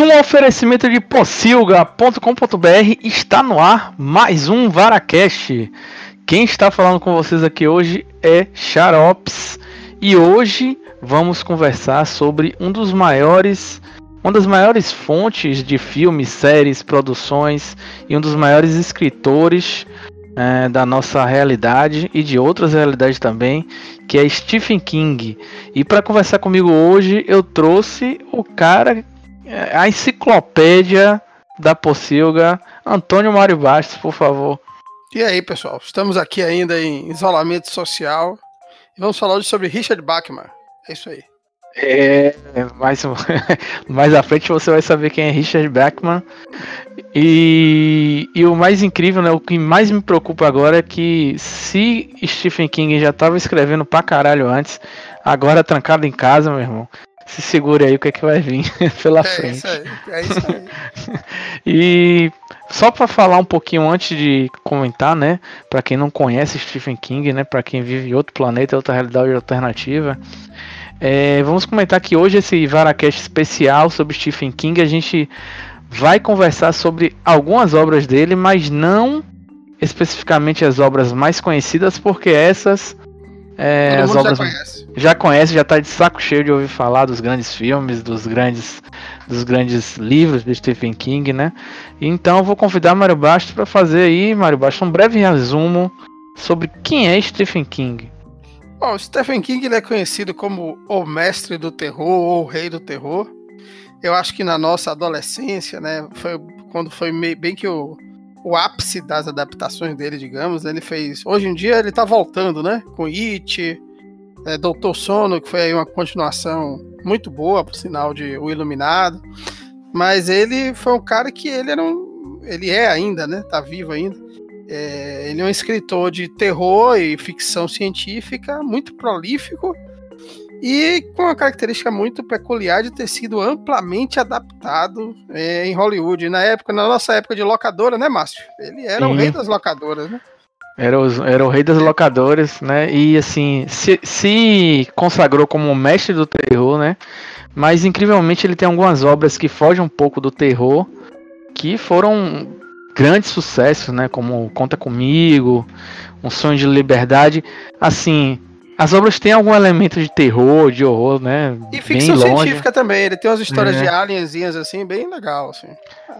Num oferecimento de pocilga.com.br está no ar mais um Varacast. Quem está falando com vocês aqui hoje é Xarops e hoje vamos conversar sobre um dos maiores, uma das maiores fontes de filmes, séries, produções e um dos maiores escritores é, da nossa realidade e de outras realidades também, que é Stephen King. E para conversar comigo hoje, eu trouxe o cara, a enciclopédia da Pocilga, Antônio Mário Bastos, por favor. E aí, pessoal? Estamos aqui ainda em isolamento social e vamos falar hoje sobre Richard Bachman. É isso aí. É, mais, mais à frente você vai saber quem é Richard Bachman. E, e o mais incrível, né? O que mais me preocupa agora é que se Stephen King já estava escrevendo pra caralho antes, agora trancado em casa, meu irmão. Se segure aí o que é que vai vir pela é frente. Isso aí, é isso aí. e só para falar um pouquinho antes de comentar, né? Para quem não conhece Stephen King, né? Para quem vive em outro planeta, outra realidade alternativa. É, vamos comentar que hoje esse Varacast especial sobre Stephen King. A gente vai conversar sobre algumas obras dele, mas não especificamente as obras mais conhecidas, porque essas é, as obras já conhece. já conhece, já está de saco cheio de ouvir falar dos grandes filmes, dos grandes dos grandes livros de Stephen King, né? Então eu vou convidar Mário Bastos para fazer aí, Mário Bastos, um breve resumo sobre quem é Stephen King. Bom, Stephen King ele é conhecido como o mestre do terror ou o rei do terror. Eu acho que na nossa adolescência, né, foi quando foi meio, bem que o, o ápice das adaptações dele, digamos, ele fez. Hoje em dia ele tá voltando, né, com It, é, Doutor Sono, que foi aí uma continuação muito boa, por sinal de O Iluminado. Mas ele foi um cara que ele era um, ele é ainda, né, tá vivo ainda é, ele é um escritor de terror e ficção científica muito prolífico e com uma característica muito peculiar de ter sido amplamente adaptado é, em Hollywood. Na época, na nossa época de locadora, né, Márcio? Ele era Sim. o rei das locadoras, né? Era, os, era o rei das locadoras, né? E assim, se, se consagrou como o mestre do terror, né? Mas incrivelmente ele tem algumas obras que fogem um pouco do terror, que foram grandes sucessos, né? Como Conta Comigo, Um Sonho de Liberdade. Assim, as obras têm algum elemento de terror, de horror, né? E ficção científica também. Ele tem umas histórias é. de alienzinhas assim, bem legal, assim.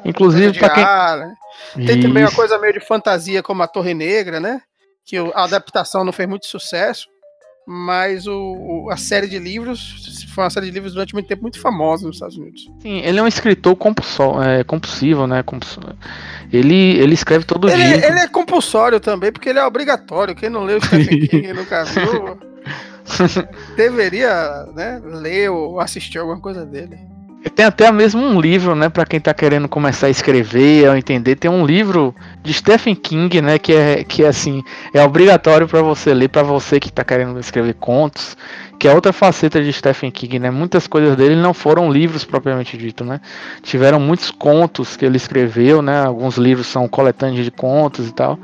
Inclusive para quem... Alien. Tem Isso. também uma coisa meio de fantasia como a Torre Negra, né? Que a adaptação não fez muito sucesso mas o, a série de livros foi uma série de livros durante muito tempo muito famosa nos Estados Unidos. Sim, ele é um escritor compulsor, é, compulsivo, né? Ele, ele escreve todo ele, dia. Ele é compulsório também, porque ele é obrigatório. Quem não leu o Stephen King nunca viu, deveria né, ler ou assistir alguma coisa dele. Tem até mesmo um livro, né, para quem tá querendo começar a escrever, a entender, tem um livro de Stephen King, né, que é que é assim, é obrigatório para você ler, para você que tá querendo escrever contos, que é outra faceta de Stephen King, né? Muitas coisas dele não foram livros propriamente dito, né? Tiveram muitos contos que ele escreveu, né? Alguns livros são coletâneas de contos e tal,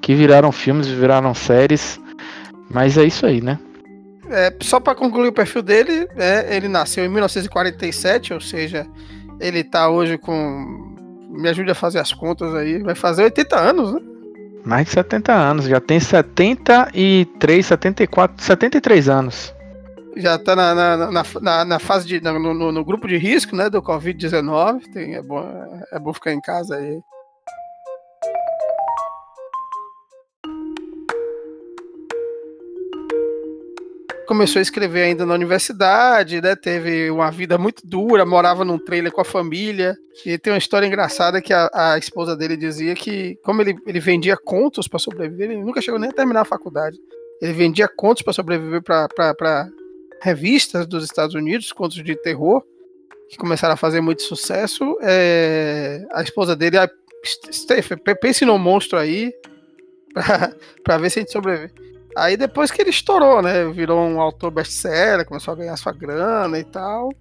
que viraram filmes, viraram séries. Mas é isso aí, né? É, só para concluir o perfil dele, é, ele nasceu em 1947, ou seja, ele tá hoje com. Me ajude a fazer as contas aí, vai fazer 80 anos, né? Mais de 70 anos, já tem 73, 74, 73 anos. Já tá na, na, na, na fase de. No, no, no, grupo de risco, né? Do Covid-19. É bom, é bom ficar em casa aí. Começou a escrever ainda na universidade, né? Teve uma vida muito dura, morava num trailer com a família. E tem uma história engraçada que a, a esposa dele dizia que, como ele, ele vendia contos para sobreviver, ele nunca chegou nem a terminar a faculdade. Ele vendia contos para sobreviver para revistas dos Estados Unidos, contos de terror, que começaram a fazer muito sucesso. É, a esposa dele, a Steph, pense no monstro aí, para ver se a gente sobrevive. Aí depois que ele estourou, né? Virou um autor best-seller, começou a ganhar sua grana e tal.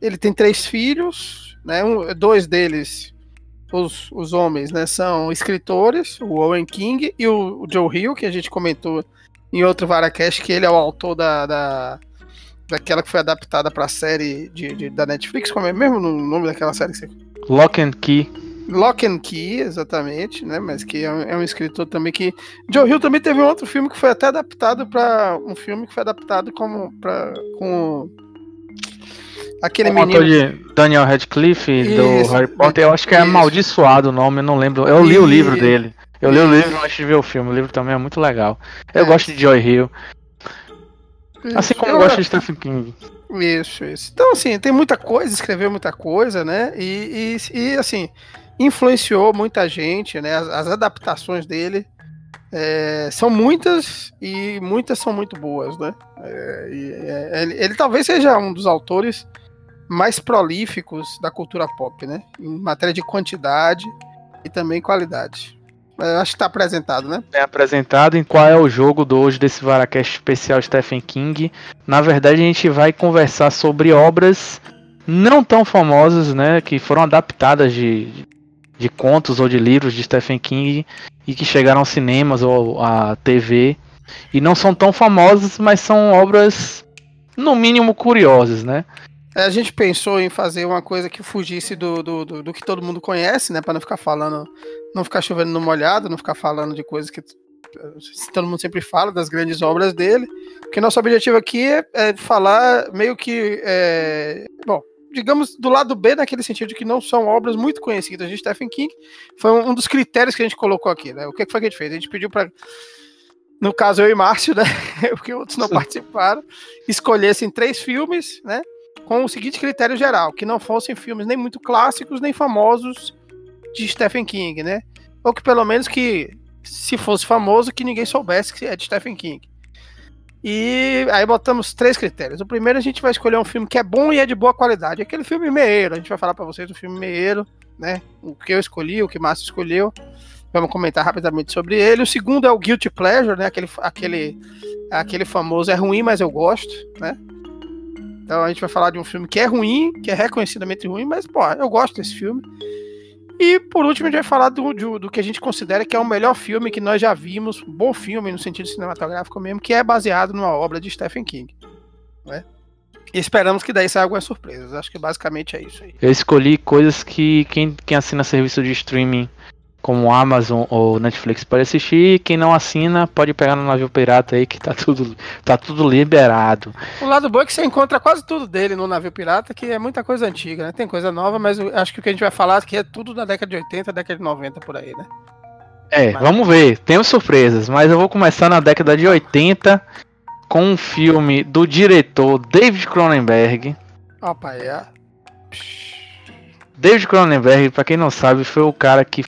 Ele tem três filhos, né? Um, dois deles, os, os homens, né? São escritores, o Owen King e o, o Joe Hill, que a gente comentou em outro Varacast, que ele é o autor da, da daquela que foi adaptada para a série de, de, da Netflix, como é mesmo o nome daquela série. Lock and Key. Lock and Key, exatamente, né? Mas que é um, é um, escritor também que. Joe Hill também teve um outro filme que foi até adaptado para um filme que foi adaptado como para com aquele o menino de Daniel Radcliffe Isso, do Harry Potter. Eu acho que é Isso. amaldiçoado o nome, eu não lembro. Eu li e... o livro dele. Eu li o livro antes de ver o filme. O livro também é muito legal. Eu é. gosto de Joy Hill. Assim como eu gosto de Stephen King. Isso, isso. Então, assim, tem muita coisa, escreveu muita coisa, né? E, e, e assim, influenciou muita gente, né? As, as adaptações dele é, são muitas e muitas são muito boas, né? É, é, ele, ele, talvez seja um dos autores mais prolíficos da cultura pop, né? Em matéria de quantidade e também qualidade. É, acho que está apresentado, né? É apresentado em qual é o jogo do hoje desse Varacast especial Stephen King. Na verdade, a gente vai conversar sobre obras não tão famosas, né? Que foram adaptadas de, de contos ou de livros de Stephen King e que chegaram aos cinemas ou à TV e não são tão famosas, mas são obras no mínimo curiosas, né? É, a gente pensou em fazer uma coisa que fugisse do, do, do, do que todo mundo conhece, né? Para não ficar falando, não ficar chovendo no molhado, não ficar falando de coisas que todo mundo sempre fala, das grandes obras dele. Porque nosso objetivo aqui é, é falar meio que. É, bom, digamos, do lado B, naquele sentido de que não são obras muito conhecidas de Stephen King. Foi um dos critérios que a gente colocou aqui, né? O que foi que a gente fez? A gente pediu para no caso eu e Márcio, né, porque outros não participaram, escolhessem três filmes, né, com o seguinte critério geral, que não fossem filmes nem muito clássicos, nem famosos de Stephen King, né? Ou que pelo menos que, se fosse famoso, que ninguém soubesse que é de Stephen King. E aí botamos três critérios. O primeiro a gente vai escolher um filme que é bom e é de boa qualidade. Aquele filme meieiro, a gente vai falar para vocês do filme meieiro, né? O que eu escolhi, o que Márcio escolheu. Vamos comentar rapidamente sobre ele. O segundo é o Guilty Pleasure, né? Aquele, aquele, aquele famoso é ruim, mas eu gosto, né? Então a gente vai falar de um filme que é ruim, que é reconhecidamente ruim, mas, pô, eu gosto desse filme. E por último, a gente vai falar do, do, do, que a gente considera que é o melhor filme que nós já vimos, bom filme no sentido cinematográfico mesmo, que é baseado numa obra de Stephen King. Né? E esperamos que daí saia algumas surpresas. Acho que basicamente é isso aí. Eu escolhi coisas que quem, quem assina serviço de streaming como Amazon ou Netflix pode assistir. Quem não assina pode pegar no navio pirata aí que tá tudo, tá tudo liberado. O lado bom é que você encontra quase tudo dele no navio pirata, que é muita coisa antiga, né? Tem coisa nova, mas acho que o que a gente vai falar aqui é tudo da década de 80, década de 90 por aí, né? É, mas... vamos ver. Temos surpresas, mas eu vou começar na década de 80 com um filme do diretor David Cronenberg. Opa, é. David Cronenberg, para quem não sabe, foi o cara que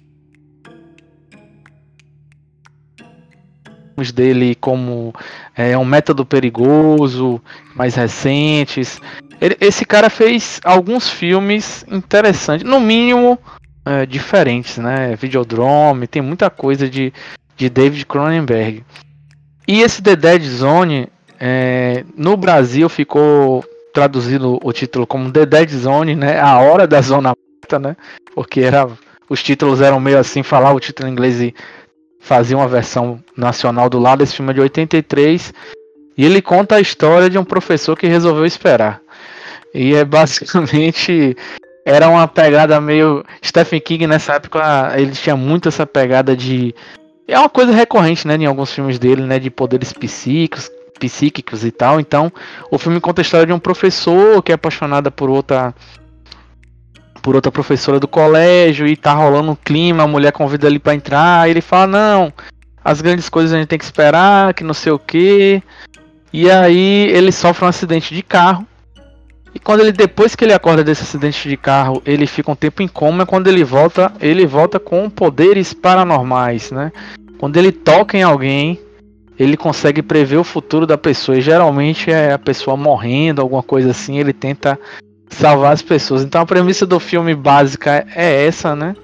dele como é, um método perigoso, mais recentes. Ele, esse cara fez alguns filmes interessantes, no mínimo é, diferentes, né? Videodrome, tem muita coisa de, de David Cronenberg. E esse The Dead Zone, é, no Brasil ficou traduzido o título como The Dead Zone, né? A hora da zona morta, né? Porque era, os títulos eram meio assim, falar o título em inglês e fazia uma versão nacional do lado. Esse filme de 83. E ele conta a história de um professor que resolveu esperar. E é basicamente. Era uma pegada meio. Stephen King nessa época ele tinha muito essa pegada de. É uma coisa recorrente, né, em alguns filmes dele, né, de poderes psíquicos, psíquicos e tal. Então, o filme conta a história de um professor que é apaixonada por outra por outra professora do colégio e tá rolando um clima, a mulher convida ele para entrar, ele fala: "Não, as grandes coisas a gente tem que esperar, que não sei o que". E aí ele sofre um acidente de carro. E quando ele depois que ele acorda desse acidente de carro, ele fica um tempo em coma, quando ele volta, ele volta com poderes paranormais, né? Quando ele toca em alguém, ele consegue prever o futuro da pessoa. E geralmente é a pessoa morrendo, alguma coisa assim, ele tenta salvar as pessoas. Então a premissa do filme básica é essa, né?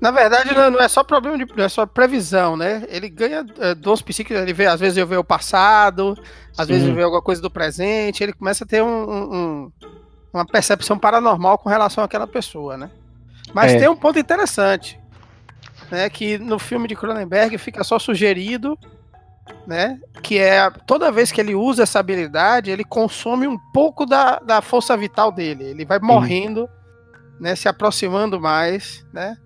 Na verdade, não é só problema de não é só previsão, né? Ele ganha é, dons psíquicos, ele vê, às vezes ele vê o passado, às Sim. vezes ele vê alguma coisa do presente, ele começa a ter um, um, uma percepção paranormal com relação àquela pessoa, né? Mas é. tem um ponto interessante, né? Que no filme de Cronenberg fica só sugerido né? Que é toda vez que ele usa essa habilidade, ele consome um pouco da, da força vital dele. Ele vai morrendo, né? Se aproximando mais, né?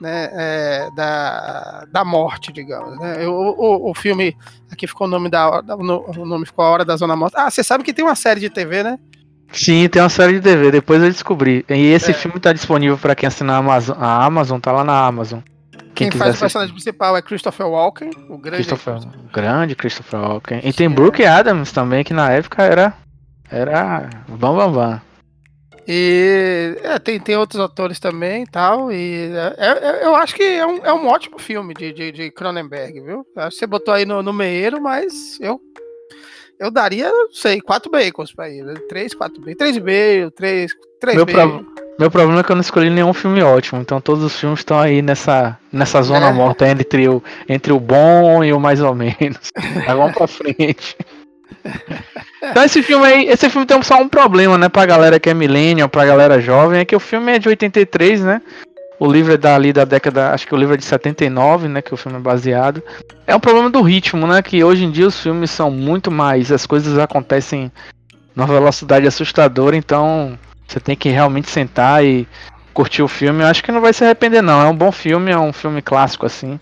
né é, da, da morte, digamos. Né? O, o, o, filme aqui ficou o nome da o nome ficou a hora da zona morta. Ah, você sabe que tem uma série de TV, né? Sim, tem uma série de TV, depois eu descobri. E esse é. filme tá disponível para quem assinar a Amazon, a Amazon, tá lá na Amazon. Quem, quem faz o personagem principal é Christopher Walken, o grande Christopher, grande Christopher Walken. E tem Brooke Adams também, que na época era era bam bam bam. E é, tem, tem outros atores também tal, e é, é, eu acho que é um, é um ótimo filme de, de, de Cronenberg, viu? Você botou aí no, no meieiro, mas eu eu daria, não sei, quatro bacons pra ele. Três, quatro bacons. Três e três, três meu, pro... meu problema é que eu não escolhi nenhum filme ótimo. Então todos os filmes estão aí nessa, nessa zona é. morta entre o, entre o bom e o mais ou menos. Aí vamos pra frente. Então esse filme aí, esse filme tem só um problema, né, pra galera que é millennial, pra galera jovem, é que o filme é de 83, né? O livro é dali da década, acho que o livro é de 79, né, que o filme é baseado. É um problema do ritmo, né, que hoje em dia os filmes são muito mais, as coisas acontecem numa velocidade assustadora, então você tem que realmente sentar e curtir o filme. Eu acho que não vai se arrepender não, é um bom filme, é um filme clássico assim.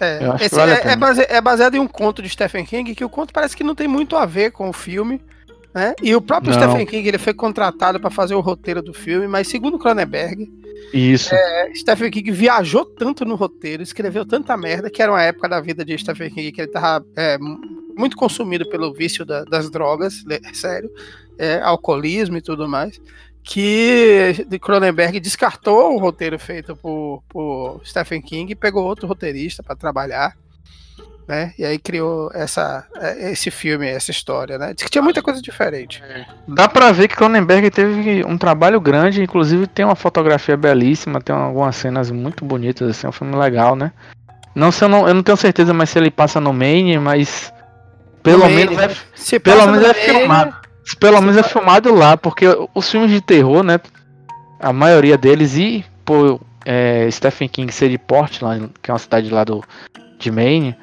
É, vale é, é, base, é, baseado em um conto de Stephen King, que o conto parece que não tem muito a ver com o filme. Né? E o próprio não. Stephen King ele foi contratado para fazer o roteiro do filme, mas segundo Cronenberg, isso. É, Stephen King viajou tanto no roteiro, escreveu tanta merda, que era uma época da vida de Stephen King que ele tava é, muito consumido pelo vício da, das drogas, sério, é, alcoolismo e tudo mais, que Cronenberg descartou o roteiro feito por, por Stephen King e pegou outro roteirista para trabalhar né? E aí criou essa, esse filme, essa história, né? Diz que tinha muita coisa diferente. É. Dá pra ver que Cronenberg teve um trabalho grande, inclusive tem uma fotografia belíssima, tem algumas cenas muito bonitas, assim, é um filme legal, né? Não sei, eu não, eu não tenho certeza mais se ele passa no Maine, mas pelo no menos é, pelo menos é filmado. Pelo menos é filmado lá, porque os filmes de terror, né? A maioria deles e por é, Stephen King ser de Portland, que é uma cidade lá do de Maine,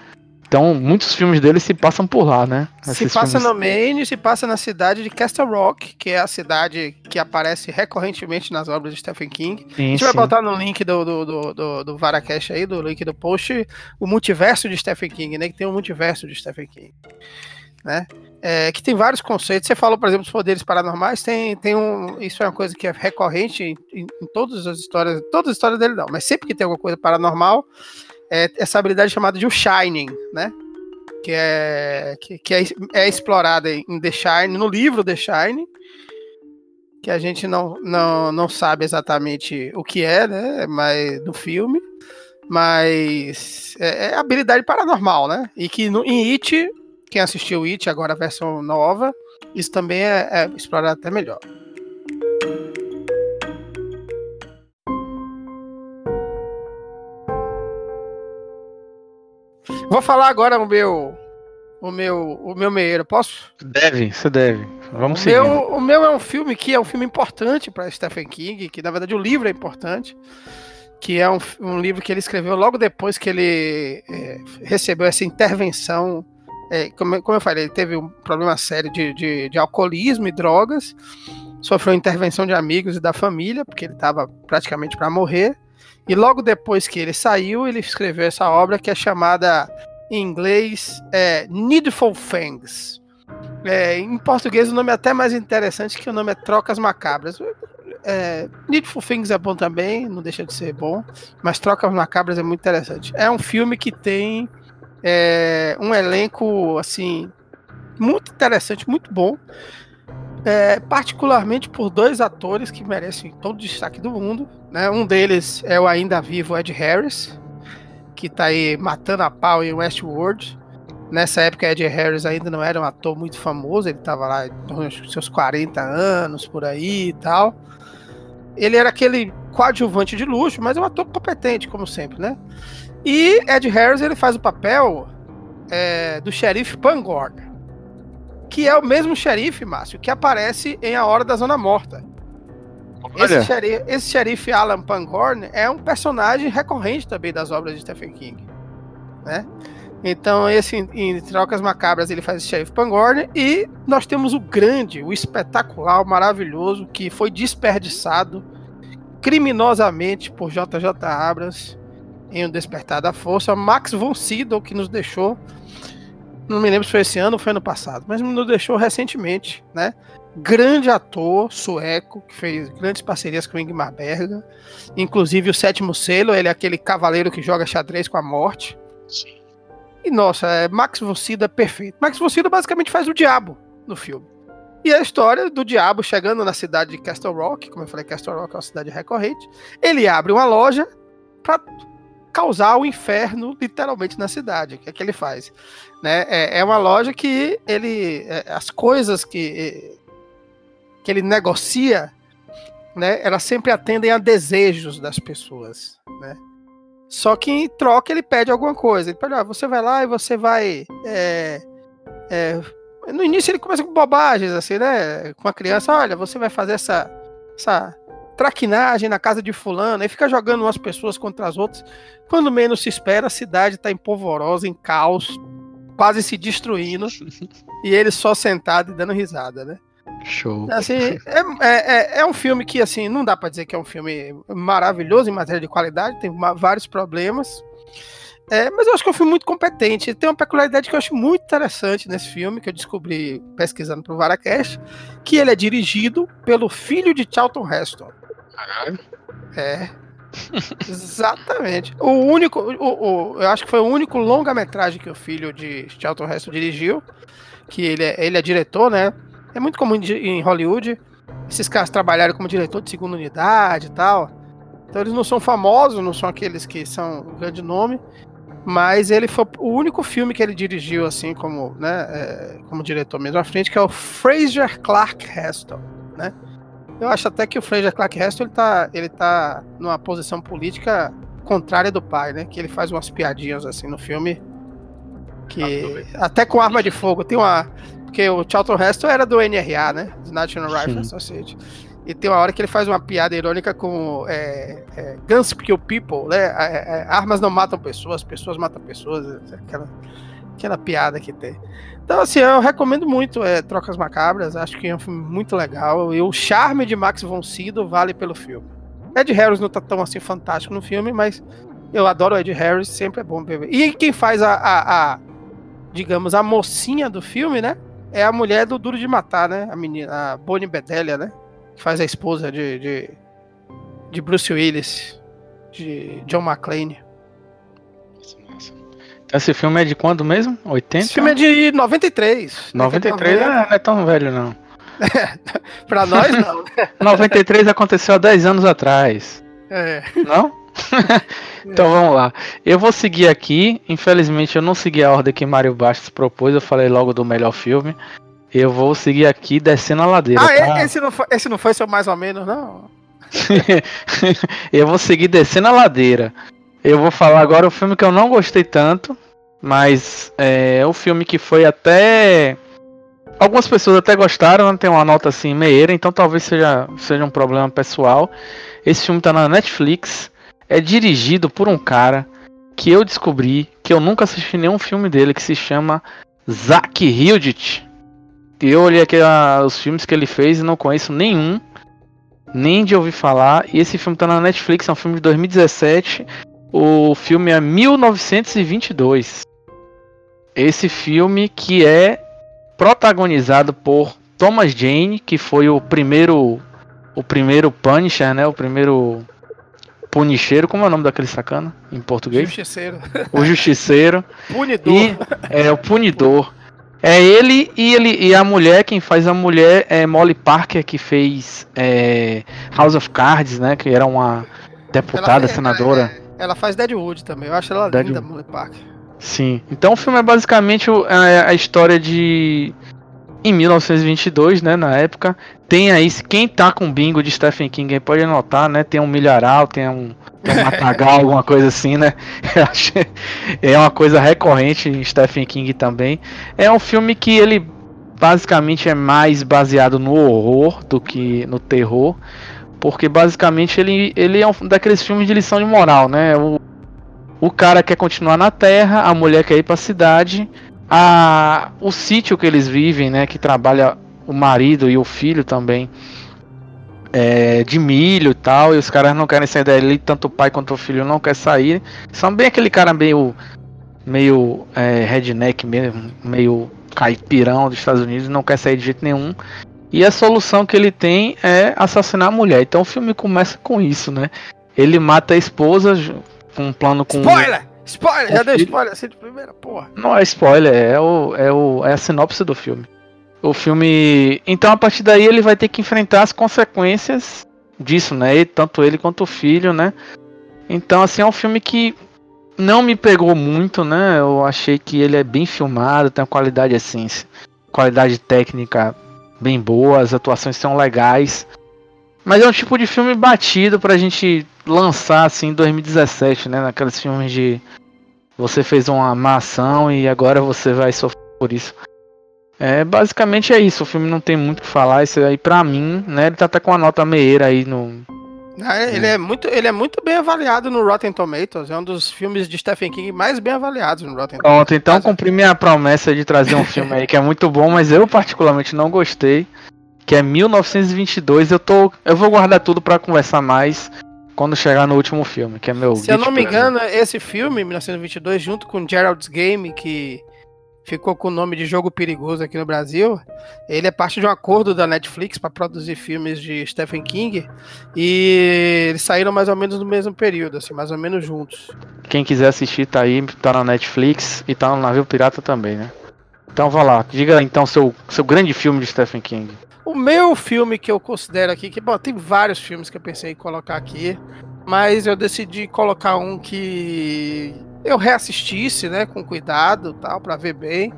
então, muitos filmes dele se passam por lá, né? Esses se passa filmes... no Maine, se passa na cidade de Castle Rock, que é a cidade que aparece recorrentemente nas obras de Stephen King. Sim, a gente sim. vai botar no link do, do, do, do, do Varacash aí, do link do post, o multiverso de Stephen King, né? Que tem um multiverso de Stephen King. Né? É, que tem vários conceitos. Você falou, por exemplo, dos poderes paranormais, tem, tem um. Isso é uma coisa que é recorrente em, em, em todas as histórias, todas as histórias dele não, mas sempre que tem alguma coisa paranormal, é essa habilidade chamada de o Shining, né? Que é, que, que é, é explorada em The Shining, no livro The Shining, que a gente não, não, não sabe exatamente o que é, né? Mas no filme. Mas é, é habilidade paranormal, né? E que no, em It, quem assistiu It, agora a versão nova, isso também é, é explorado até melhor. Vou falar agora o meu. O meu, o meu meieiro, posso? Deve, você deve. Vamos seguir. o meu é um filme que é um filme importante para Stephen King, que na verdade o livro é importante, que é um, um livro que ele escreveu logo depois que ele é, recebeu essa intervenção. É, como, como eu falei, ele teve um problema sério de, de, de alcoolismo e drogas, sofreu intervenção de amigos e da família, porque ele estava praticamente para morrer. E logo depois que ele saiu, ele escreveu essa obra que é chamada em inglês é, Needful Things. É, em português o nome é até mais interessante que o nome é Trocas Macabras. É, Needful Things é bom também, não deixa de ser bom, mas Trocas Macabras é muito interessante. É um filme que tem é, um elenco assim muito interessante, muito bom. É, particularmente por dois atores que merecem todo o destaque do mundo. Né? Um deles é o ainda vivo Ed Harris, que está aí matando a pau em Westworld. Nessa época, Ed Harris ainda não era um ator muito famoso, ele estava lá com seus 40 anos por aí e tal. Ele era aquele coadjuvante de luxo, mas é um ator competente, como sempre, né? E Ed Harris ele faz o papel é, do xerife Pangorn, que é o mesmo xerife, Márcio, que aparece em A Hora da Zona Morta. Esse xerife, esse xerife, Alan Pangorn é um personagem recorrente também das obras de Stephen King, né? Então, esse em Trocas Macabras ele faz o Sheriff Pangorn e nós temos o grande, o espetacular, o maravilhoso que foi desperdiçado criminosamente por JJ Abrams em O Despertar da Força, Max von Sydow que nos deixou não me lembro se foi esse ano ou foi ano passado, mas nos deixou recentemente, né? Grande ator sueco que fez grandes parcerias com Ingmar Bergman, inclusive o Sétimo Selo, ele é aquele cavaleiro que joga xadrez com a morte. Sim. E nossa, é, Max von Sydow é perfeito. Max von Sydow basicamente faz o diabo no filme. E a história do diabo chegando na cidade de Castle Rock, como eu falei, Castle Rock é uma cidade recorrente. Ele abre uma loja para causar o inferno literalmente na cidade. O que é que ele faz? Né? É, é uma loja que ele. É, as coisas que, que ele negocia, né, elas sempre atendem a desejos das pessoas. Né? Só que em troca ele pede alguma coisa. Ele pede, ah, você vai lá e você vai. É, é, no início ele começa com bobagens, assim, né? Com a criança, olha, você vai fazer essa, essa traquinagem na casa de fulano, aí fica jogando umas pessoas contra as outras. Quando menos se espera, a cidade está em polvorosa, em caos, quase se destruindo, e ele só sentado e dando risada, né? Show. Assim, é, é, é, um filme que, assim, não dá para dizer que é um filme maravilhoso em matéria de qualidade, tem vários problemas. É, mas eu acho que é um filme muito competente. Tem uma peculiaridade que eu acho muito interessante nesse filme, que eu descobri pesquisando pro Varacast, que ele é dirigido pelo filho de Charlton Heston. Caralho. É. Exatamente. O único, o, o, eu acho que foi o único longa-metragem que o filho de Charlton Heston dirigiu, que ele é, ele é diretor, né? É muito comum em Hollywood esses caras trabalharem como diretor de segunda unidade e tal. Então eles não são famosos, não são aqueles que são um grande nome, mas ele foi o único filme que ele dirigiu assim como, né, é, como diretor mesmo à frente, que é o Fraser Clark Heston, né? Eu acho até que o Fraser Clark Heston ele tá, ele tá numa posição política contrária do pai, né? Que ele faz umas piadinhas assim no filme que até com arma de fogo tem uma porque o Charlton Heston era do NRA, né? National Rifle Association. E tem uma hora que ele faz uma piada irônica com é, é, Guns Kill People, né? É, é, armas não matam pessoas, pessoas matam pessoas. Aquela, aquela piada que tem. Então, assim, eu recomendo muito é, Trocas Macabras. Acho que é um filme muito legal. E o charme de Max von Sydow vale pelo filme. Ed Harris não tá tão assim fantástico no filme, mas eu adoro o Ed Harris, sempre é bom ver. E quem faz a, a, a, digamos, a mocinha do filme, né? É a mulher do Duro de Matar, né? A menina, a Bonnie Bedelia, né? Que faz a esposa de, de, de Bruce Willis, de John McClane. Esse filme é de quando mesmo? 80? Esse filme é de 93. 93 não é tão velho, não. pra nós, não. 93 aconteceu há 10 anos atrás. É. Não? então vamos lá. Eu vou seguir aqui. Infelizmente eu não segui a ordem que Mário Bastos propôs. Eu falei logo do melhor filme. Eu vou seguir aqui descendo a ladeira. Ah, tá? esse, não foi, esse não foi seu mais ou menos, não? eu vou seguir descendo a ladeira. Eu vou falar agora o filme que eu não gostei tanto, mas é o filme que foi até. Algumas pessoas até gostaram, tem uma nota assim meia, então talvez seja, seja um problema pessoal. Esse filme tá na Netflix, é dirigido por um cara que eu descobri que eu nunca assisti nenhum filme dele, que se chama Zack Hildit. Eu olhei aqui ah, os filmes que ele fez e não conheço nenhum, nem de ouvir falar. E esse filme tá na Netflix, é um filme de 2017. O filme é 1922. Esse filme que é protagonizado por Thomas Jane, que foi o primeiro o primeiro Punisher, né? O primeiro Punicheiro, como é o nome daquele sacana em português? Justiceiro. O Justiceiro. Punidor. E, é, o Punidor. É ele e ele e a mulher, quem faz a mulher é Molly Parker, que fez é, House of Cards, né? Que era uma deputada, ela, senadora. Ela, faz Deadwood também, eu acho ela Deadwood. linda, Molly Parker. Sim, então o filme é basicamente a, a história de em 1922, né, na época. Tem aí, quem tá com bingo de Stephen King pode anotar, né? Tem um milharal, tem um, tem um matagal, alguma coisa assim, né? é uma coisa recorrente em Stephen King também. É um filme que ele basicamente é mais baseado no horror do que no terror, porque basicamente ele, ele é um daqueles filmes de lição de moral, né? O, o cara quer continuar na Terra, a mulher quer ir para a cidade, a, o sítio que eles vivem, né, que trabalha o marido e o filho também, é, de milho e tal, e os caras não querem sair dali, tanto o pai quanto o filho não quer sair. São bem aquele cara meio, meio é, redneck mesmo, meio caipirão dos Estados Unidos, não quer sair de jeito nenhum. E a solução que ele tem é assassinar a mulher. Então o filme começa com isso, né? Ele mata a esposa com um plano com. Spoiler! Spoiler! Já deu spoiler assim de primeira, porra. Não é spoiler, é, o, é, o, é a sinopse do filme. O filme. Então a partir daí ele vai ter que enfrentar as consequências disso, né? E tanto ele quanto o filho, né? Então, assim, é um filme que não me pegou muito, né? Eu achei que ele é bem filmado, tem uma qualidade assim, qualidade técnica bem boa, as atuações são legais. Mas é um tipo de filme batido pra gente lançar assim em 2017, né? Naqueles filmes de você fez uma má ação e agora você vai sofrer por isso. É, basicamente é isso, o filme não tem muito o que falar, isso aí pra mim, né, ele tá até com uma nota meieira aí no... Ah, ele, é. muito, ele é muito bem avaliado no Rotten Tomatoes, é um dos filmes de Stephen King mais bem avaliados no Rotten Tomatoes. Pronto, então cumpri minha promessa de trazer um filme aí que é muito bom, mas eu particularmente não gostei, que é 1922, eu tô, eu vou guardar tudo para conversar mais quando chegar no último filme, que é meu... Se eu não me engano, esse filme, 1922, junto com Gerald's Game, que ficou com o nome de Jogo Perigoso aqui no Brasil. Ele é parte de um acordo da Netflix para produzir filmes de Stephen King e eles saíram mais ou menos no mesmo período, assim, mais ou menos juntos. Quem quiser assistir tá aí, tá na Netflix e tá no Navio Pirata também, né? Então vá lá, diga então seu seu grande filme de Stephen King. O meu filme que eu considero aqui, que bom, tem vários filmes que eu pensei em colocar aqui, mas eu decidi colocar um que eu reassistisse, né, com cuidado, tal, para ver bem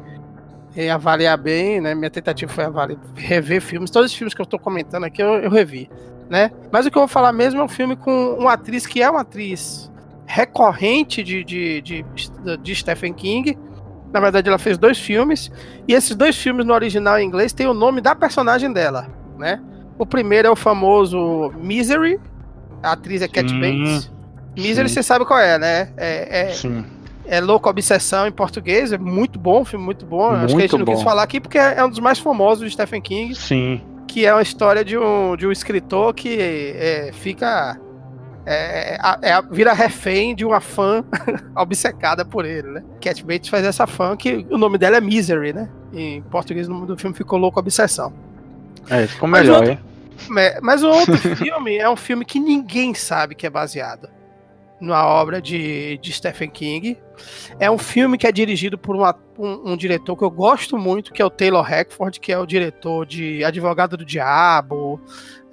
e avaliar bem, né? Minha tentativa foi avaliar, rever filmes, todos os filmes que eu estou comentando aqui eu, eu, revi, né? Mas o que eu vou falar mesmo é um filme com uma atriz que é uma atriz recorrente de, de, de, de Stephen King. Na verdade, ela fez dois filmes e esses dois filmes no original em inglês têm o nome da personagem dela, né? O primeiro é o famoso Misery, a atriz é Cat hum. Bates. Misery, você sabe qual é, né? É, é, Sim. é Louco Obsessão em português, é muito bom, filme muito bom. Muito Acho que a gente não bom. quis falar aqui porque é um dos mais famosos de Stephen King. Sim. Que é uma história de um, de um escritor que é, fica. É, é, é, vira refém de uma fã obcecada por ele, né? Cat Bates faz essa fã que o nome dela é Misery, né? Em português o nome do filme ficou Louco Obsessão. É, ficou melhor, hein? Mas o outro filme é um filme que ninguém sabe que é baseado numa obra de, de Stephen King. É um filme que é dirigido por uma, um, um, diretor que eu gosto muito, que é o Taylor Hackford, que é o diretor de Advogado do Diabo.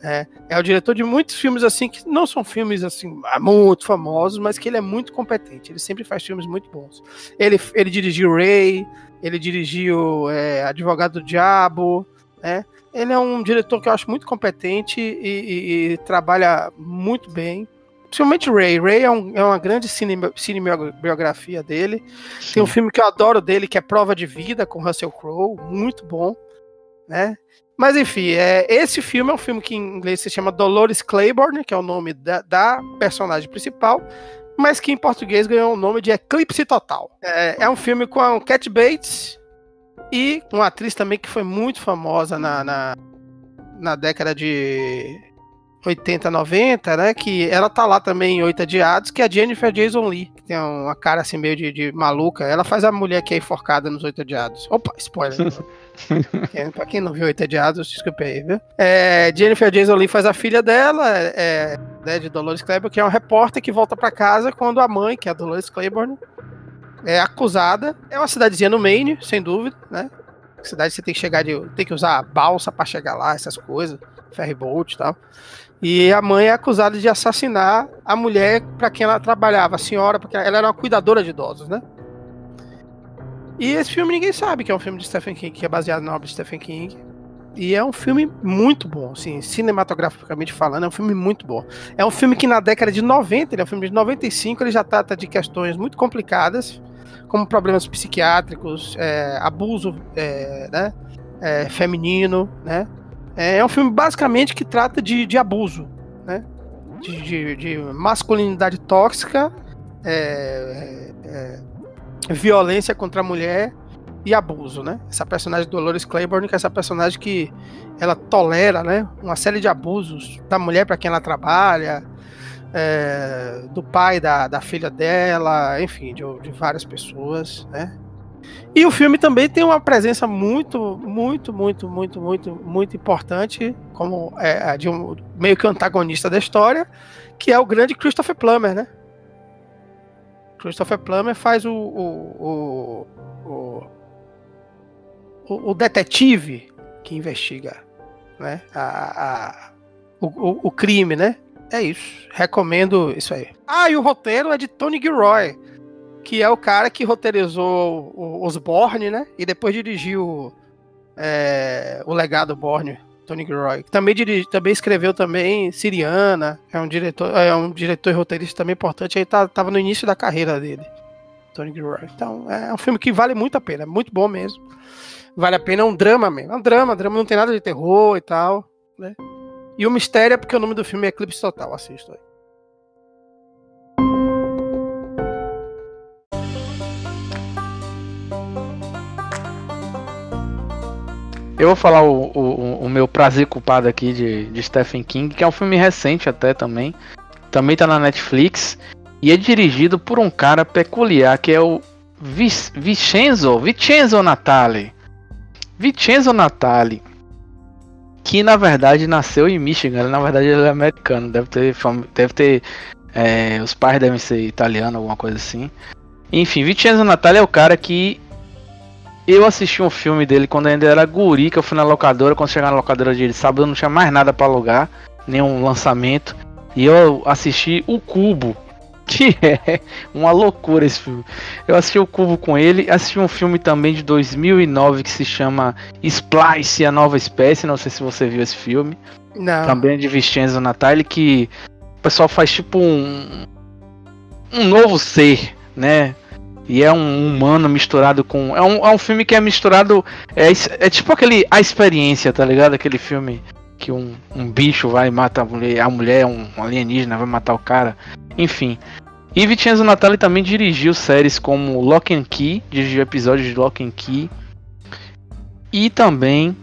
É, é o diretor de muitos filmes assim que não são filmes assim muito famosos, mas que ele é muito competente. Ele sempre faz filmes muito bons. Ele, ele dirigiu Ray, ele dirigiu é, Advogado do Diabo, né? Ele é um diretor que eu acho muito competente e, e, e trabalha muito bem. Principalmente Ray. Ray é, um, é uma grande cinebiografia dele. Sim. Tem um filme que eu adoro dele, que é Prova de Vida, com Russell Crowe. Muito bom. Né? Mas enfim, é, esse filme é um filme que em inglês se chama Dolores Claiborne, que é o nome da, da personagem principal, mas que em português ganhou o nome de Eclipse Total. É, é um filme com a Cat Bates e uma atriz também que foi muito famosa na, na, na década de 80, 90, né? Que ela tá lá também em Oito Adiados, que é a Jennifer Jason Lee, que tem uma cara assim meio de, de maluca. Ela faz a mulher que é enforcada nos Oito Adiados. Opa, spoiler. pra quem não viu Oito Adiados, desculpe aí, viu? É, Jennifer Jason Lee faz a filha dela, é, né, de Dolores Claiborne, que é um repórter que volta para casa quando a mãe, que é a Dolores Claiborne, é acusada. É uma cidadezinha no Maine, sem dúvida, né? Cidade você tem que chegar de. tem que usar balsa para chegar lá, essas coisas, ferryboat e tal. E a mãe é acusada de assassinar a mulher para quem ela trabalhava, a senhora, porque ela era uma cuidadora de idosos, né? E esse filme ninguém sabe que é um filme de Stephen King, que é baseado na obra de Stephen King. E é um filme muito bom, assim, cinematograficamente falando, é um filme muito bom. É um filme que na década de 90, ele é um filme de 95, ele já trata de questões muito complicadas, como problemas psiquiátricos, é, abuso é, né, é, feminino, né? É, é um filme basicamente que trata de, de abuso, né? De, de, de masculinidade tóxica é, é, violência contra a mulher e abuso, né? Essa personagem Dolores Claiborne, que é essa personagem que ela tolera, né, uma série de abusos da mulher para quem ela trabalha, é, do pai da, da filha dela, enfim, de, de várias pessoas, né? E o filme também tem uma presença muito, muito, muito, muito, muito, muito importante, como é, de um meio que antagonista da história, que é o grande Christopher Plummer, né? Christopher Plummer faz o, o, o, o, o detetive que investiga né? a, a o, o, crime, né? É isso. Recomendo isso aí. Ah, e o roteiro é de Tony Gilroy, que é o cara que roteirizou os Borne, né? E depois dirigiu é, o Legado Borne, Tony Gilroy. Também, dirige, também escreveu também Siriana, é um diretor, é um diretor e roteirista também importante. Aí tá, tava no início da carreira dele, Tony Gilroy. Então é um filme que vale muito a pena, é muito bom mesmo. Vale a pena, é um drama mesmo. É um drama, drama não tem nada de terror e tal, né? E o mistério é porque o nome do filme é Eclipse Total, assisto aí. Eu vou falar o, o, o, meu prazer culpado aqui de, de Stephen King, que é um filme recente até também. Também tá na Netflix. E é dirigido por um cara peculiar, que é o Vincenzo, Vincenzo Natali. Vincenzo Natali. Que na verdade nasceu em Michigan. Na verdade ele é americano. Deve ter. Deve ter. É, os pais devem ser italianos, alguma coisa assim. Enfim, Vincenzo Natali é o cara que eu assisti um filme dele quando ainda era guri, que eu fui na locadora, quando chegar na locadora de sábado eu não tinha mais nada para alugar, nenhum lançamento. E eu assisti O Cubo, que é uma loucura esse filme. Eu assisti O Cubo com ele, assisti um filme também de 2009 que se chama Splice, a Nova Espécie, não sei se você viu esse filme. Não. Também de Vincenzo Natali, que o pessoal faz tipo um, um novo ser, né? E é um humano misturado com. É um, é um filme que é misturado. É, é tipo aquele. A experiência, tá ligado? Aquele filme que um, um bicho vai matar a mulher. A mulher, um alienígena, vai matar o cara. Enfim. E Vincenzo Natali também dirigiu séries como Lock and Key, dirigiu episódios de Lock and Key. E também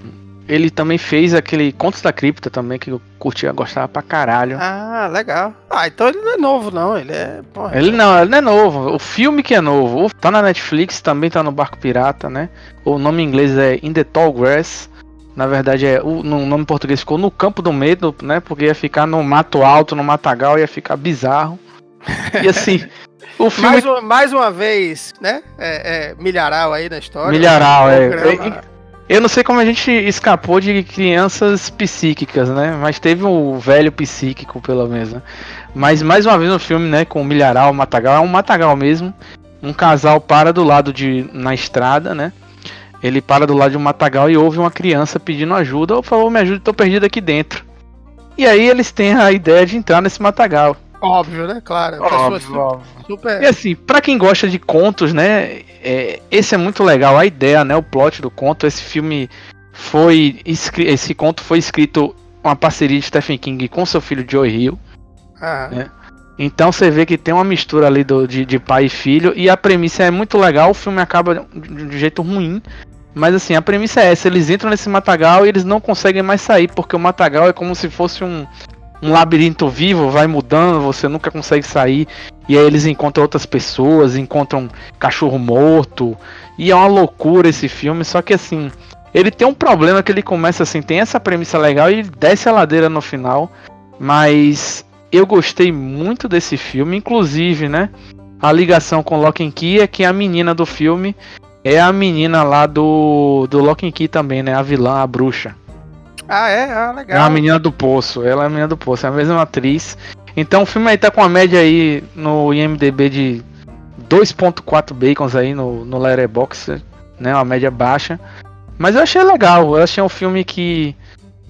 ele também fez aquele Contos da Cripta também, que eu curtia, gostava pra caralho. Ah, legal. Ah, então ele não é novo, não. Ele é. Porra, ele não, ele não é novo. O filme que é novo. Tá na Netflix, também tá no Barco Pirata, né? O nome em inglês é In the Tall Grass. Na verdade, é o no nome em português ficou no Campo do Medo, né? Porque ia ficar no Mato Alto, no Matagal, ia ficar bizarro. E assim. O filme... mais, uma, mais uma vez, né? É, é, milharal aí na história. Milharal, é. Eu não sei como a gente escapou de crianças psíquicas, né? Mas teve o velho psíquico, pelo menos. Né? Mas mais uma vez no filme, né? Com o milharal, o matagal, é um matagal mesmo. Um casal para do lado de. na estrada, né? Ele para do lado de um matagal e ouve uma criança pedindo ajuda. Por favor, me ajude, tô perdido aqui dentro. E aí eles têm a ideia de entrar nesse matagal. Óbvio, né? Claro. Óbvio, super, óbvio. Super... E assim, para quem gosta de contos, né? É, esse é muito legal. A ideia, né? O plot do conto. Esse filme foi. Esse conto foi escrito uma parceria de Stephen King com seu filho Joe Hill. Ah. Né? Então você vê que tem uma mistura ali do, de, de, pai e filho. E a premissa é muito legal. O filme acaba de, de jeito ruim. Mas assim, a premissa é essa: eles entram nesse matagal e eles não conseguem mais sair, porque o matagal é como se fosse um, um labirinto vivo, vai mudando, você nunca consegue sair. E aí eles encontram outras pessoas, encontram cachorro morto. E é uma loucura esse filme, só que assim, ele tem um problema que ele começa assim, tem essa premissa legal e desce a ladeira no final. Mas eu gostei muito desse filme, inclusive, né? A ligação com Lock and Key é que a menina do filme é a menina lá do, do Lock and Key também, né? A vilã, a bruxa. Ah, é? Ah, legal. É a menina do Poço. Ela é a menina do Poço, é a mesma atriz. Então o filme aí tá com a média aí no IMDB de 2.4 bacons aí no, no Letterboxd, né? Uma média baixa. Mas eu achei legal. Eu achei um filme que,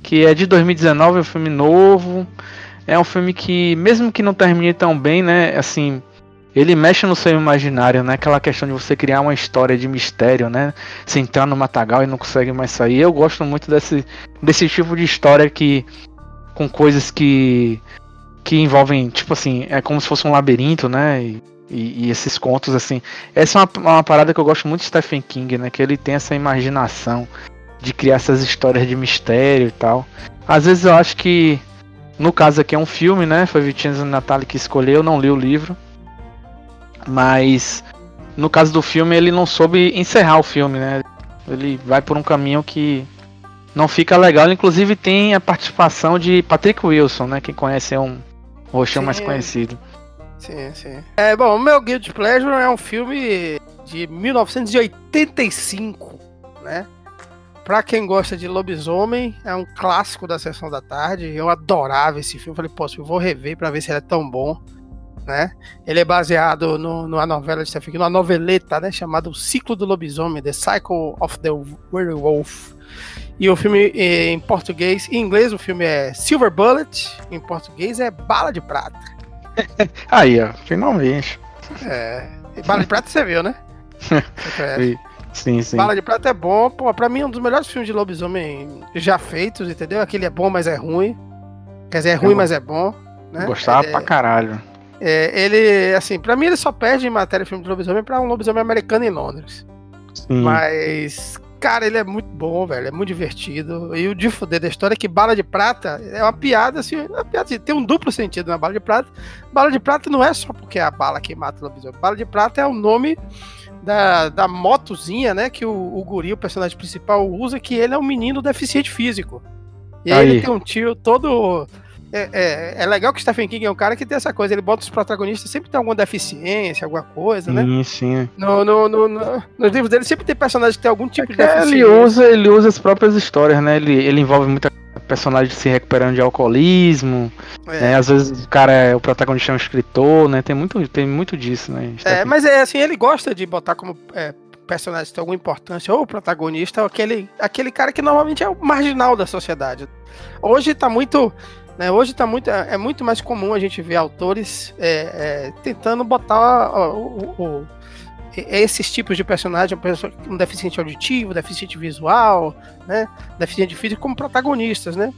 que é de 2019, é um filme novo. É um filme que, mesmo que não termine tão bem, né? Assim, ele mexe no seu imaginário, né? Aquela questão de você criar uma história de mistério, né? Se entrar no matagal e não consegue mais sair. Eu gosto muito desse, desse tipo de história que. com coisas que. que envolvem, tipo assim, é como se fosse um labirinto, né? E, E, e, esses contos, assim. Essa é uma, uma, parada que eu gosto muito de Stephen King, né? Que ele tem essa imaginação de criar essas histórias de mistério e tal. Às vezes eu acho que. No caso aqui é um filme, né? Foi Vincenzo Natali que escolheu, eu não li o livro. Mas no caso do filme ele não soube encerrar o filme, né? Ele vai por um caminho que não fica legal. Inclusive tem a participação de Patrick Wilson, né? Quem conhece é um roxão mais conhecido. Sim, sim. É, bom, o meu Guilty Pleasure é um filme de 1985, né? Pra quem gosta de lobisomem, é um clássico da sessão da tarde. Eu adorava esse filme. Falei, pô, eu vou rever pra ver se ele é tão bom. Né? Ele é baseado no, numa novela de Stephen King, numa noveleta, né? Chamada O Ciclo do Lobisomem, The Cycle of the Werewolf. E o filme em português, em inglês o filme é Silver Bullet, em português é Bala de Prata. Aí, ó, finalmente. É. Bala de Prata você viu, né? Você sim, sim. Bala de Prata é bom, pô, pra mim é um dos melhores filmes de lobisomem já feitos, entendeu? Aquele é bom, mas é ruim. Quer dizer, é ruim, mas é bom. Né? Gostava é, pra caralho. É, ele, assim, pra mim ele só perde em matéria de filme de lobisomem pra um lobisomem americano em Londres. Sim. Mas, cara, ele é muito bom, velho. É muito divertido. E o de fuder da história é que bala de prata é uma piada, assim, uma piada, assim, tem um duplo sentido na bala de prata. Bala de prata não é só porque é a bala que mata o lobisomem. Bala de prata é o nome da, da motozinha, né? Que o, o guri, o personagem principal, usa, que ele é um menino deficiente físico. E aí, aí ele tem um tio todo é, é, é, legal que o Stephen King é um cara que tem essa coisa, ele bota os protagonistas, sempre tem alguma deficiência, alguma coisa, né? Sim, sim. No, no, no, no, nos livros dele sempre tem personagens que tem algum tipo é de deficiência. Ele usa, ele usa as próprias histórias, né? Ele, ele envolve muita personagem se recuperando de alcoolismo. É. Né? Às vezes o cara é o protagonista é um escritor, né? Tem muito, tem muito disso, né? É, mas é assim, ele gosta de botar como é, personagem tem alguma importância, ou o protagonista, ou aquele, aquele cara que normalmente é o marginal da sociedade. Hoje tá muito. Né, hoje tá muito, é muito mais comum a gente ver autores é, é, tentando botar o, o, o, esses tipos de personagem, um deficiente auditivo, deficiente visual, né, deficiente físico, como protagonistas, né?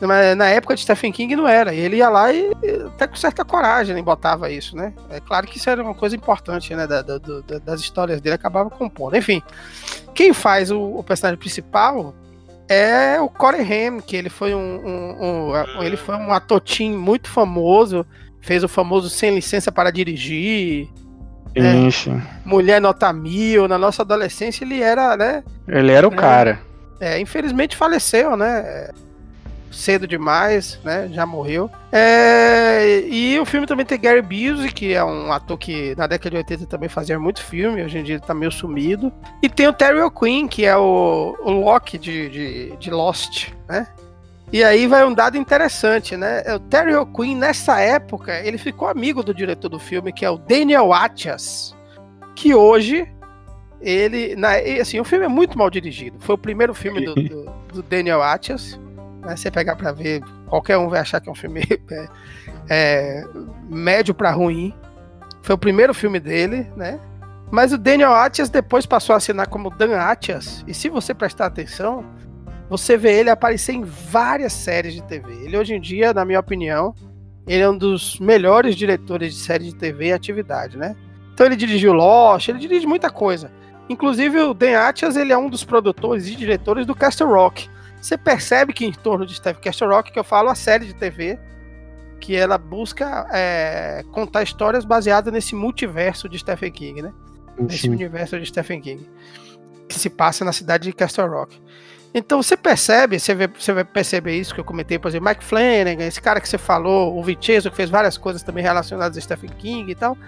Mas na época de Stephen King não era. Ele ia lá e até com certa coragem botava isso, né? É claro que isso era uma coisa importante, né? Da, da, das histórias dele, acabava compondo. Enfim, quem faz o, o personagem principal é o Corey Haim, que ele foi um, um, um, ele foi um ator teen muito famoso, fez o famoso Sem Licença para Dirigir. Né? Mulher Nota Mil, na nossa adolescência ele era, né? Ele era o é, cara. É, infelizmente faleceu, né? Cedo demais, né? Já morreu. É, e o filme também tem Gary Busey, que é um ator que na década de 80 também fazia muito filme, hoje em dia ele tá meio sumido. E tem o Terry O'Quinn, que é o, o Loki de, de, de Lost, né? E aí vai um dado interessante, né? O Terry O'Quinn, nessa época, ele ficou amigo do diretor do filme, que é o Daniel Attias, que hoje ele, na, assim, o filme é muito mal dirigido. Foi o primeiro filme do, do, do Daniel Attias. Né? Você pegar para ver, qualquer um vai achar que é um filme é, é, médio para ruim. Foi o primeiro filme dele, né? Mas o Daniel Attias depois passou a assinar como Dan Attias. E se você prestar atenção, você vê ele aparecer em várias séries de TV. Ele hoje em dia, na minha opinião, ele é um dos melhores diretores de série de TV em atividade, né? Então ele dirigiu Lost, ele dirige muita coisa. Inclusive o Dan Attias, ele é um dos produtores e diretores do Castle Rock, você percebe que em torno de Stephen Castle Rock, que eu falo a série de TV, que ela busca é, contar histórias baseadas nesse multiverso de Stephen King, né? Sim. Nesse universo de Stephen King, que se passa na cidade de Castle Rock. Então você percebe, você, vê, você vai perceber isso que eu comentei, por exemplo, Mike Flanagan, esse cara que você falou, o Vincenzo, que fez várias coisas também relacionadas a Stephen King e tal.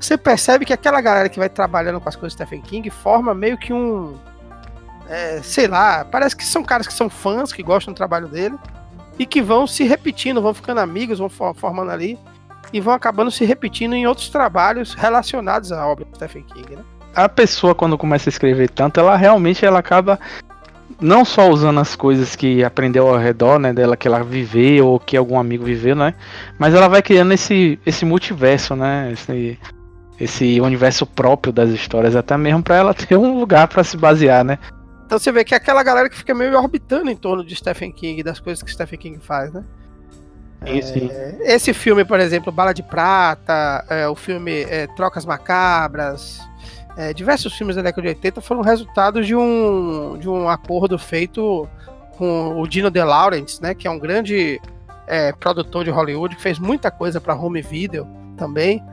Você percebe que aquela galera que vai trabalhando com as coisas de Stephen King forma meio que um, é, sei lá, parece que são caras que são fãs, que gostam do trabalho dele, e que vão se repetindo, vão ficando amigos, vão formando ali, e vão acabando se repetindo em outros trabalhos relacionados à obra de Stephen King, né? A pessoa, quando começa a escrever tanto, ela realmente ela acaba não só usando as coisas que aprendeu ao redor, né, dela que ela viveu ou que algum amigo viveu, né, mas ela vai criando esse, esse multiverso, né, esse, esse universo próprio das histórias, até mesmo para ela ter um lugar para se basear, né. Então você vê que é aquela galera que fica meio orbitando em torno de Stephen King, das coisas que Stephen King faz, né? Sim. É, esse filme, por exemplo, Bala de Prata, é, o filme é, Trocas Macabras, é, diversos filmes da década de 80 foram resultados de um, de um acordo feito com o Dino De Laurentiis, né, que é um grande é, produtor de Hollywood, que fez muita coisa para home video também.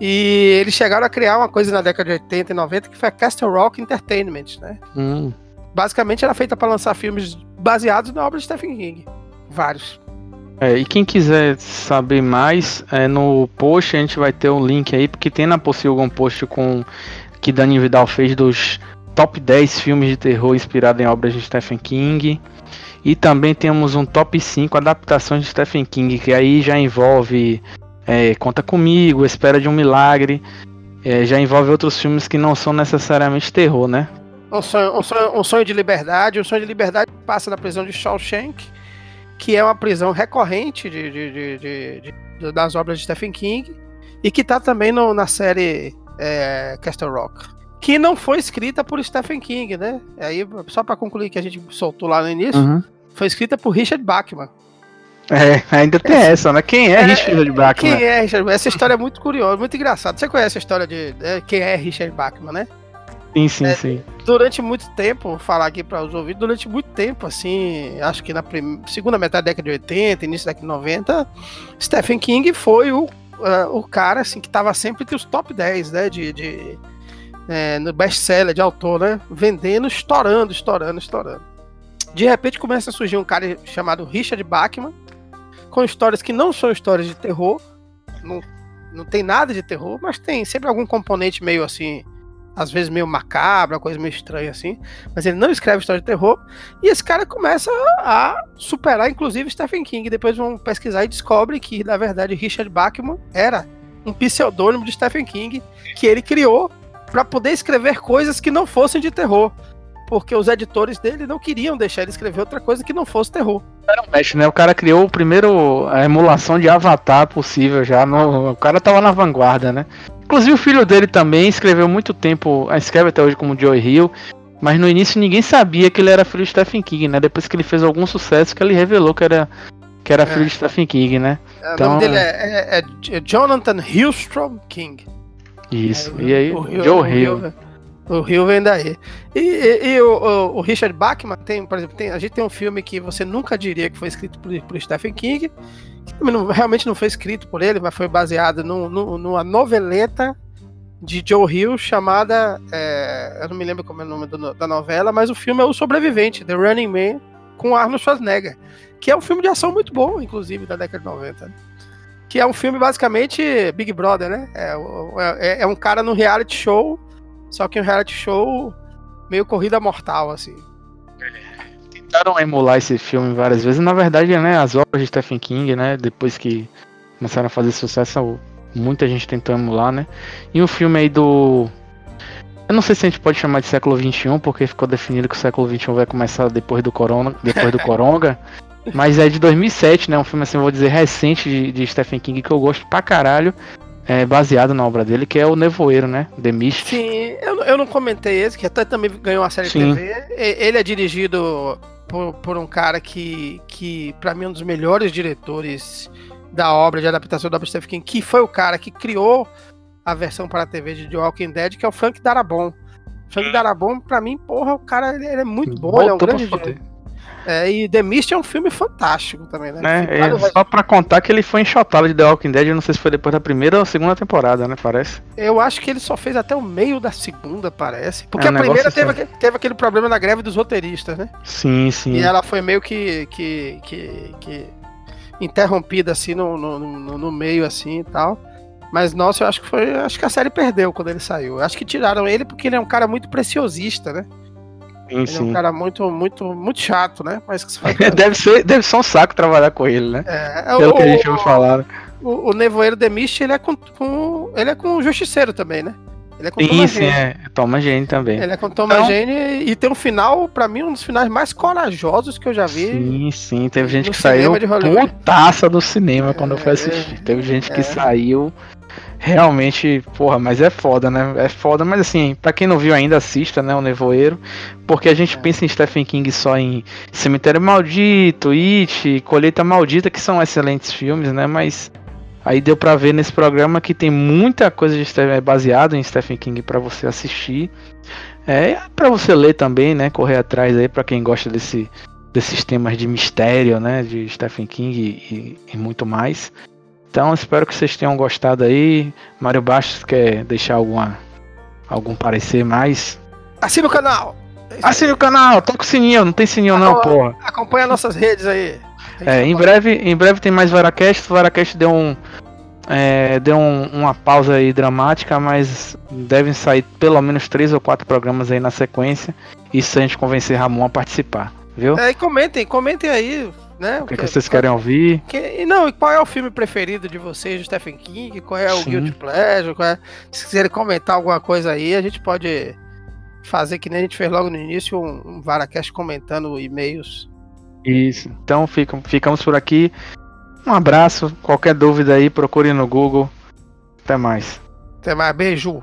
E eles chegaram a criar uma coisa na década de 80 e 90 que foi a Castle Rock Entertainment, né? Hum. Basicamente era feita para lançar filmes baseados na obra de Stephen King. Vários. É, e quem quiser saber mais, é, no post a gente vai ter um link aí, porque tem na possível um post com que Dani Vidal fez dos top 10 filmes de terror inspirados em obras de Stephen King. E também temos um top 5 adaptações de Stephen King, que aí já envolve é, Conta Comigo, Espera de um Milagre, é, já envolve outros filmes que não são necessariamente terror, né? Um sonho, um, sonho, um sonho de liberdade, o um sonho de liberdade passa na prisão de Shawshank, que é uma prisão recorrente de, de, de, de das obras de Stephen King, e que está também no, na série é, Castle Rock. Que não foi escrita por Stephen King, né? Aí, só para concluir que a gente soltou lá no início, uhum. foi escrita por Richard Bachman. É, ainda tem essa, essa né? Quem é, é Richard Bachman? Quem é Richard Essa história é muito curiosa, muito engraçada. Você conhece a história de, de quem é Richard Bachman, né? Sim, sim, é, sim. Durante muito tempo, vou falar aqui para os ouvidos, durante muito tempo, assim, acho que na segunda metade da década de 80, início da década de 90, Stephen King foi o, uh, o cara, assim, que estava sempre entre os top 10, né, de, de é, no best-seller de autor, né, vendendo, estourando, estourando, estourando. De repente começa a surgir um cara chamado Richard Bachman, com histórias que não são histórias de terror, não, não tem nada de terror, mas tem sempre algum componente meio assim, às vezes meio macabro, coisa meio estranha assim, mas ele não escreve história de terror, e esse cara começa a superar inclusive Stephen King, depois vão pesquisar e descobre que na verdade Richard Bachman era um pseudônimo de Stephen King que ele criou para poder escrever coisas que não fossem de terror porque os editores dele não queriam deixar ele escrever outra coisa que não fosse terror. Era um mexe, né? O cara criou o primeiro a emulação de Avatar possível já. No, o cara tava na vanguarda, né? Inclusive o filho dele também escreveu muito tempo, escreve até hoje como Joe Hill, mas no início ninguém sabia que ele era filho de Stephen King, né? Depois que ele fez algum sucesso que ele revelou que era que era é. filho de Stephen King, né? É, então, o nome dele é, é, é Jonathan Hillstrom King. Isso. e aí, o, Joe Hill. Hill o Rio vem daí. E, e, e o, o, o, Richard Bachman tem, por exemplo, tem, a gente tem um filme que você nunca diria que foi escrito por, por Stephen King, realmente não foi escrito por ele, mas foi baseado no, no, numa noveleta de Joe Hill chamada. É, eu não me lembro como é o nome do, da novela, mas o filme é O Sobrevivente, The Running Man, com Arnold Schwarzenegger, que é um filme de ação muito bom, inclusive, da década de 90. Né? Que é um filme basicamente Big Brother, né? É, é, é um cara no reality show só que um reality show meio corrida mortal, assim. Tentaram emular esse filme várias vezes. Na verdade, né, as obras de Stephen King, né, depois que começaram a fazer sucesso, muita gente tentou emular, né? E um filme aí do. Eu não sei se a gente pode chamar de século XXI, porque ficou definido que o século XXI vai começar depois do Corona, depois do Coronga. Mas é de 2007, né? Um filme assim, vou dizer, recente de, de Stephen King que eu gosto pra caralho é, baseado na obra dele, que é o Nevoeiro, né? The Mist. Sim, eu, eu não comentei esse, que até também ganhou uma série Sim. TV. Ele é dirigido por, por um cara que, que para mim, é um dos melhores diretores da obra de adaptação da obra de Stephen King, que foi o cara que criou a versão para a TV de The Walking Dead, que é o Frank Darabont. Frank hum. Darabont, pra mim, porra, o cara ele, é muito bom, Voltou ele é um grande diretor. É, e The Mist é um filme fantástico também, né? É, é, só pra contar que ele foi enxotado de The Walking Dead, eu não sei se foi depois da primeira ou segunda temporada, né? Parece. Eu acho que ele só fez até o meio da segunda, parece. Porque é, a primeira teve, assim. teve aquele problema na greve dos roteiristas, né? Sim, sim. E ela foi meio que, que, que, que interrompida assim no, no, no, no meio assim e tal. Mas nossa, eu acho que foi. Acho que a série perdeu quando ele saiu. Eu acho que tiraram ele porque ele é um cara muito preciosista, né? Sim, ele sim. é um cara muito, muito, muito chato, né? Mas que deve, ser, deve ser um saco trabalhar com ele, né? É, Pelo o, que a gente ouviu falar. O, o Nevoeiro The Mist, ele é com, com, ele é com o Justiceiro também, né? Ele é com Sim, sim, é. Thomas Jane também. Ele é com Thomas Então- Jane e tem um final, pra mim, um dos finais mais corajosos que eu já vi. Sim, sim. Teve gente que saiu putaça do cinema quando eu fui É, assistir. Teve gente que é. saiu realmente, porra, mas é foda, né? É foda, mas assim, pra quem não viu ainda, assista, né? O Nevoeiro. Porque a gente É. pensa em Stephen King só em Cemitério Maldito, It, Colheita Maldita, que são excelentes filmes, né? Mas aí deu pra ver nesse programa que tem muita coisa de Stephen, é baseado em Stephen King pra você assistir. É para você ler também, né? Correr atrás aí pra quem gosta desse desses temas de mistério, né? De Stephen King e- e muito mais. Então espero que vocês tenham gostado aí. Mário Bastos quer deixar alguma algum parecer mais? Assina o canal! Assine o canal, toca o sininho, não tem sininho não, porra. Acompanha nossas redes aí. É, em breve, em breve tem mais Varacast. O Varacast deu um é, deu um- uma pausa aí dramática, mas devem sair pelo menos três ou quatro programas aí na sequência. Isso se a gente convencer Ramon a participar, viu? É, e comentem, comentem aí, né? o que, que vocês querem ouvir? Que- e não, e qual é o filme preferido de vocês, do Stephen King? Qual é o Sim. Guilty Pleasure? É- Se quiserem comentar alguma coisa aí, a gente pode fazer que nem a gente fez logo no início, um, um Varacast comentando e-mails. Isso. Então ficam, ficamos por aqui. Um abraço. Qualquer dúvida aí, procure no Google. Até mais. Até mais, beijo!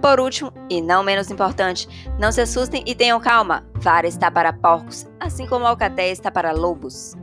Por último, e não menos importante, não se assustem e tenham calma. Vara está para porcos, assim como a alcatéia está para lobos.